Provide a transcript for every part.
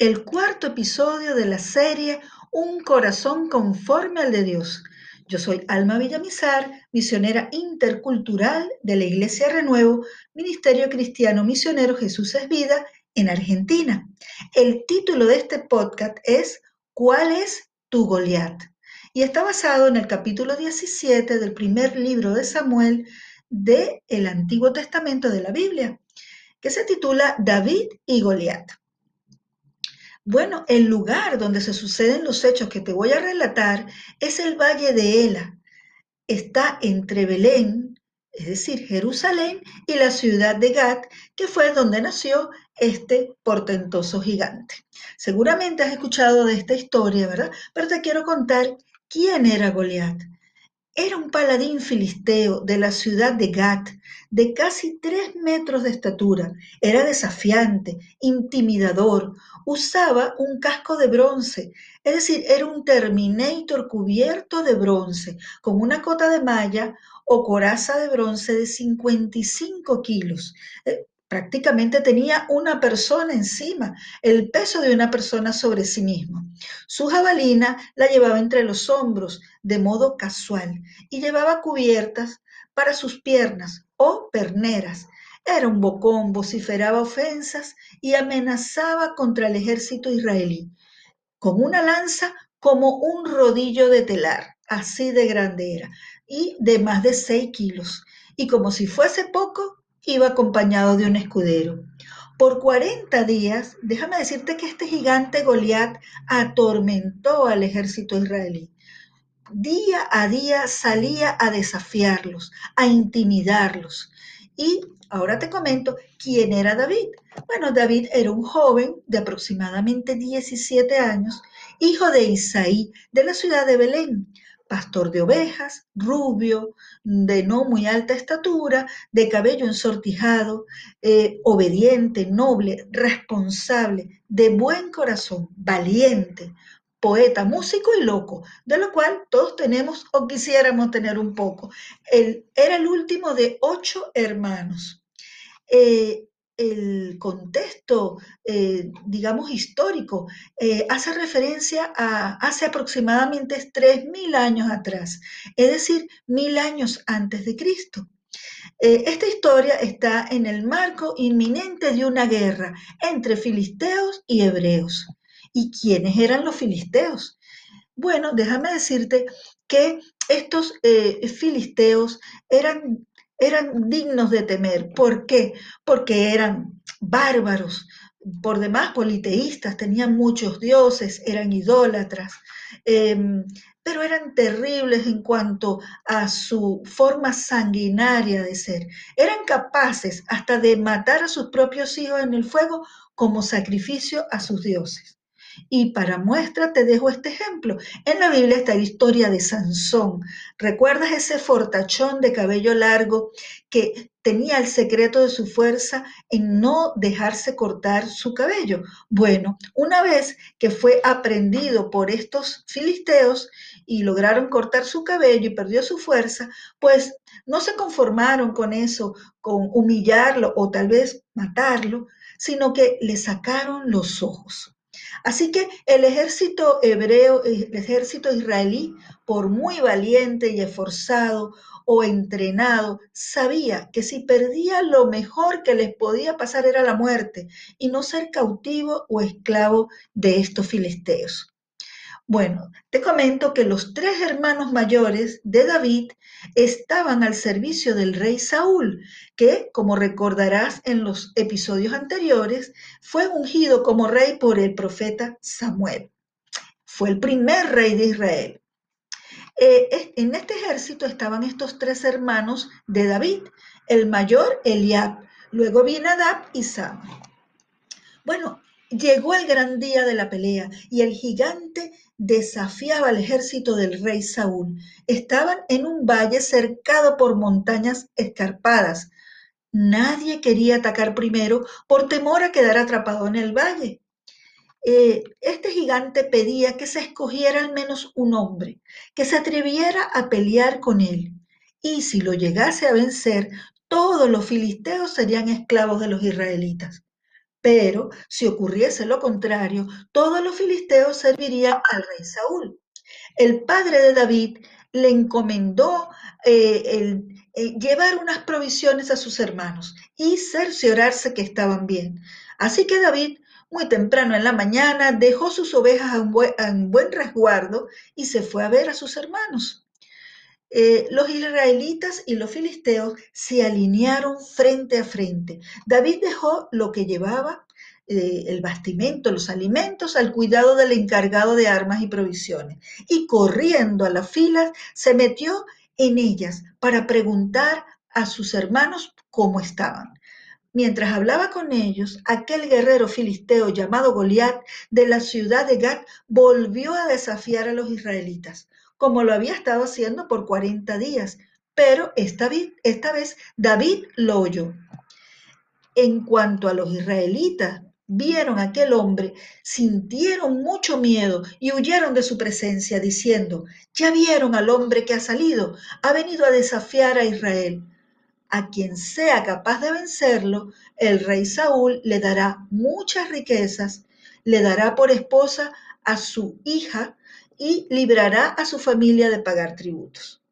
el cuarto episodio de la serie Un corazón conforme al de Dios. Yo soy Alma Villamizar, misionera intercultural de la Iglesia Renuevo, Ministerio Cristiano Misionero Jesús es Vida en Argentina. El título de este podcast es ¿Cuál es tu Goliat? Y está basado en el capítulo 17 del primer libro de Samuel del el Antiguo Testamento de la Biblia, que se titula David y Goliat. Bueno, el lugar donde se suceden los hechos que te voy a relatar es el Valle de Ela. Está entre Belén, es decir, Jerusalén, y la ciudad de Gat, que fue donde nació este portentoso gigante. Seguramente has escuchado de esta historia, ¿verdad? Pero te quiero contar quién era Goliat. Era un paladín filisteo de la ciudad de Gat, de casi tres metros de estatura. Era desafiante, intimidador, usaba un casco de bronce, es decir, era un Terminator cubierto de bronce, con una cota de malla o coraza de bronce de 55 kilos. Eh, Prácticamente tenía una persona encima, el peso de una persona sobre sí mismo. Su jabalina la llevaba entre los hombros de modo casual y llevaba cubiertas para sus piernas o perneras. Era un bocón, vociferaba ofensas y amenazaba contra el ejército israelí, con una lanza como un rodillo de telar, así de grande era, y de más de seis kilos. Y como si fuese poco, iba acompañado de un escudero. Por 40 días, déjame decirte que este gigante Goliat atormentó al ejército israelí. Día a día salía a desafiarlos, a intimidarlos. Y ahora te comento quién era David. Bueno, David era un joven de aproximadamente 17 años, hijo de Isaí, de la ciudad de Belén, pastor de ovejas, rubio, de no muy alta estatura, de cabello ensortijado, eh, obediente, noble, responsable, de buen corazón, valiente, poeta, músico y loco, de lo cual todos tenemos o quisiéramos tener un poco. Él era el último de ocho hermanos. Eh, el contexto, eh, digamos, histórico, eh, hace referencia a hace aproximadamente 3.000 años atrás, es decir, mil años antes de Cristo. Eh, esta historia está en el marco inminente de una guerra entre filisteos y hebreos. ¿Y quiénes eran los filisteos? Bueno, déjame decirte que estos filisteos eran eran dignos de temer. ¿Por qué? Porque eran bárbaros, por demás politeístas, tenían muchos dioses, eran idólatras, em, pero eran terribles en cuanto a su forma sanguinaria de ser. Eran capaces hasta de matar a sus propios hijos en el fuego como sacrificio a sus dioses. Y para muestra te dejo este ejemplo. En la Biblia está la historia de Sansón. ¿Recuerdas ese fortachón de cabello largo que tenía el secreto de su fuerza en no dejarse cortar su cabello? Bueno, una vez que fue aprendido por estos filisteos y lograron cortar su cabello y perdió su fuerza, pues no se conformaron con eso, con humillarlo o tal vez matarlo, sino que le sacaron los ojos. Así que el ejército hebreo, el ejército israelí, por muy valiente y esforzado o entrenado, sabía que si perdía lo mejor que les podía pasar era la muerte y no ser cautivo o esclavo de estos filisteos. Bueno, te comento que los tres hermanos mayores de David estaban al servicio del rey Saúl, que, como recordarás en los episodios anteriores, fue ungido como rey por el profeta Samuel. Fue el primer rey de Israel. Eh, en este ejército estaban estos tres hermanos de David, el mayor Eliab, luego viene Adab y Sam. Bueno, Llegó el gran día de la pelea y el gigante desafiaba al ejército del rey Saúl. Estaban en un valle cercado por montañas escarpadas. Nadie quería atacar primero por temor a quedar atrapado en el valle. Eh, este gigante pedía que se escogiera al menos un hombre, que se atreviera a pelear con él. Y si lo llegase a vencer, todos los filisteos serían esclavos de los israelitas. Pero si ocurriese lo contrario, todos los filisteos servirían al rey Saúl. El padre de David le encomendó eh, el, eh, llevar unas provisiones a sus hermanos y cerciorarse que estaban bien. Así que David, muy temprano en la mañana, dejó sus ovejas en buen, buen resguardo y se fue a ver a sus hermanos. Eh, los israelitas y los filisteos se alinearon frente a frente. David dejó lo que llevaba, eh, el bastimento, los alimentos, al cuidado del encargado de armas y provisiones. Y corriendo a las filas, se metió en ellas para preguntar a sus hermanos cómo estaban. Mientras hablaba con ellos, aquel guerrero filisteo llamado Goliat de la ciudad de Gat volvió a desafiar a los israelitas como lo había estado haciendo por 40 días, pero esta, vez David lo oyó. En cuanto a los israelitas, vieron a aquel hombre, sintieron mucho miedo y huyeron de su presencia, diciendo, ya vieron al hombre que ha salido, ha venido a desafiar a Israel. A quien sea capaz de vencerlo, el rey Saúl le dará muchas riquezas, le dará por esposa a su hija y librará a su familia de pagar tributos.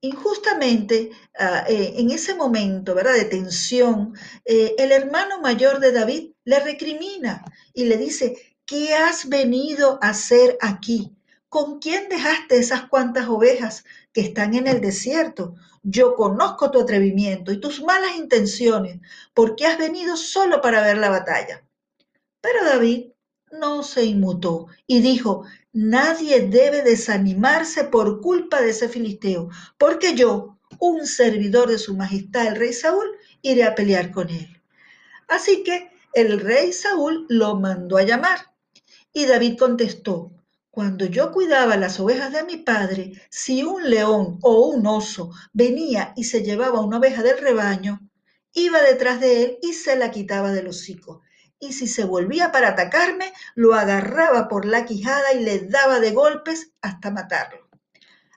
Injustamente, ah, eh, en ese momento ¿verdad? de tensión, eh, el hermano mayor de David le recrimina y le dice, ¿qué has venido a hacer aquí? ¿Con quién dejaste esas cuantas ovejas que están en el desierto? Yo conozco tu atrevimiento y tus malas intenciones, porque has venido solo para ver la batalla. Pero David no se inmutó y dijo, nadie debe desanimarse por culpa de ese filisteo, porque yo, un servidor de su majestad el rey Saúl, iré a pelear con él. Así que el rey Saúl lo mandó a llamar. Y David contestó, cuando yo cuidaba las ovejas de mi padre, si un león o un oso venía y se llevaba una oveja del rebaño, iba detrás de él y se la quitaba del hocico y si se volvía para atacarme, lo agarraba por la quijada y le daba de golpes hasta matarlo.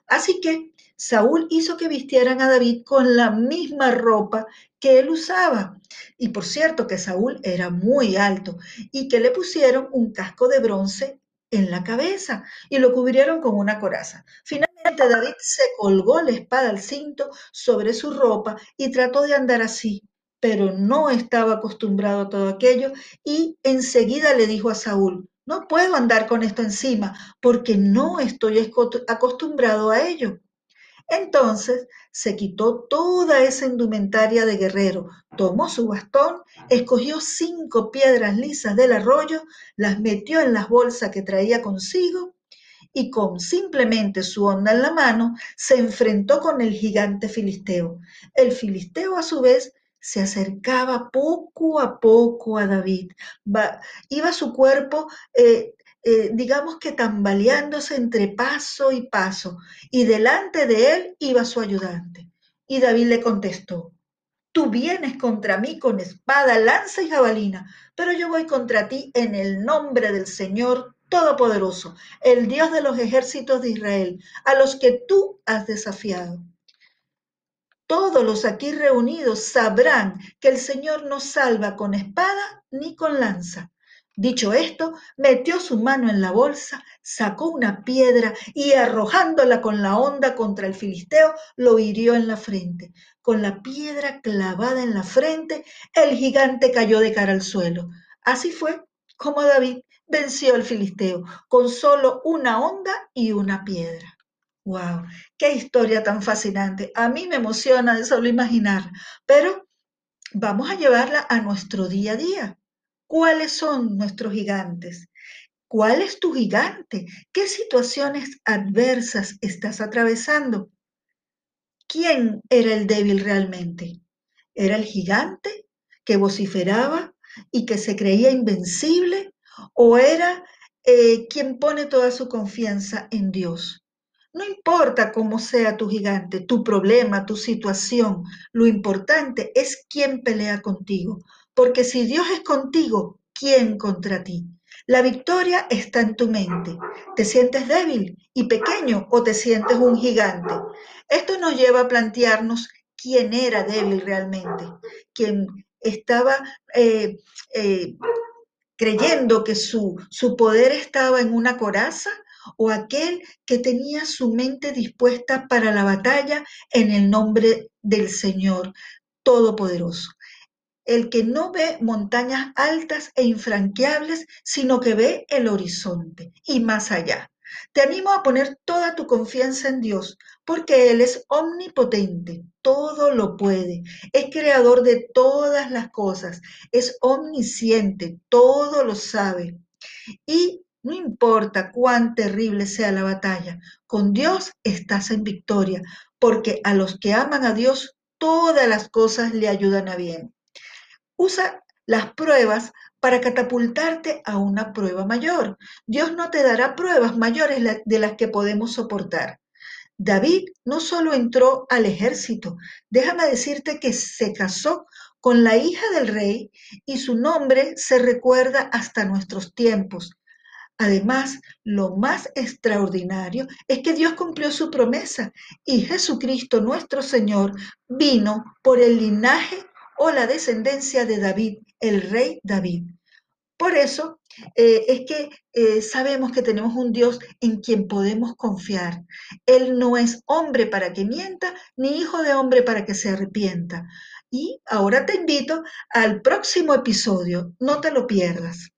Así que Saúl hizo que vistieran a David con la misma ropa que él usaba. Y por cierto que Saúl era muy alto y que le pusieron un casco de bronce en la cabeza y lo cubrieron con una coraza. Finalmente David se colgó la espada al cinto sobre su ropa y trató de andar así, pero no estaba acostumbrado a todo aquello y enseguida le dijo a Saúl, no puedo andar con esto encima porque no estoy acostumbrado a ello. Entonces se quitó toda esa indumentaria de guerrero, tomó su bastón, escogió cinco piedras lisas del arroyo, las metió en las bolsas que traía consigo y con simplemente su onda en la mano se enfrentó con el gigante filisteo. El filisteo a su vez se acercaba poco a poco a David. iba su cuerpo, eh, eh, digamos que tambaleándose entre paso y paso, y delante de él iba su ayudante. Y David le contestó, tú vienes contra mí con espada, lanza y jabalina, pero yo voy contra ti en el nombre del Señor Todopoderoso, el Dios de los ejércitos de Israel, a los que tú has desafiado todos los aquí reunidos sabrán que el Señor no salva con espada ni con lanza. Dicho esto, metió su mano en la bolsa, sacó una piedra y arrojándola con la onda contra el filisteo, lo hirió en la frente. Con la piedra clavada en la frente, el gigante cayó de cara al suelo. Así fue como David venció al filisteo, con solo una onda y una piedra. Wow, qué historia tan fascinante. A mí me emociona de solo imaginar, pero vamos a llevarla a nuestro día a día. ¿Cuáles son nuestros gigantes? ¿Cuál es tu gigante? ¿Qué situaciones adversas estás atravesando? ¿Quién era el débil realmente? ¿Era el gigante que vociferaba y que se creía invencible? ¿O era eh, quien pone toda su confianza en Dios? No importa cómo sea tu gigante, tu problema, tu situación, lo importante es quién pelea contigo, porque si Dios es contigo, ¿quién contra ti? La victoria está en tu mente. ¿Te sientes débil y pequeño o te sientes un gigante? Esto nos lleva a plantearnos quién era débil realmente, quién estaba eh, eh, creyendo que su, su poder estaba en una coraza o aquel que tenía su mente dispuesta para la batalla en el nombre del Señor Todopoderoso. El que no ve montañas altas e infranqueables, sino que ve el horizonte y más allá. Te animo a poner toda tu confianza en Dios, porque Él es omnipotente, todo lo puede, es creador de todas las cosas, es omnisciente, todo lo sabe. Y no importa cuán terrible sea la batalla, con Dios estás en victoria, porque a los que aman a Dios, todas las cosas le ayudan a bien. Usa las pruebas para catapultarte a una prueba mayor. Dios no te dará pruebas mayores de las que podemos soportar. David no solo entró al ejército, déjame decirte que se casó con la hija del rey y su nombre se recuerda hasta nuestros tiempos. Además, lo más extraordinario es que Dios cumplió su promesa y Jesucristo nuestro Señor vino por el linaje o la descendencia de David, el rey David. Por eso eh, es que eh, sabemos que tenemos un Dios en quien podemos confiar. Él no es hombre para que mienta, ni hijo de hombre para que se arrepienta. Y ahora te invito al próximo episodio. No te lo pierdas.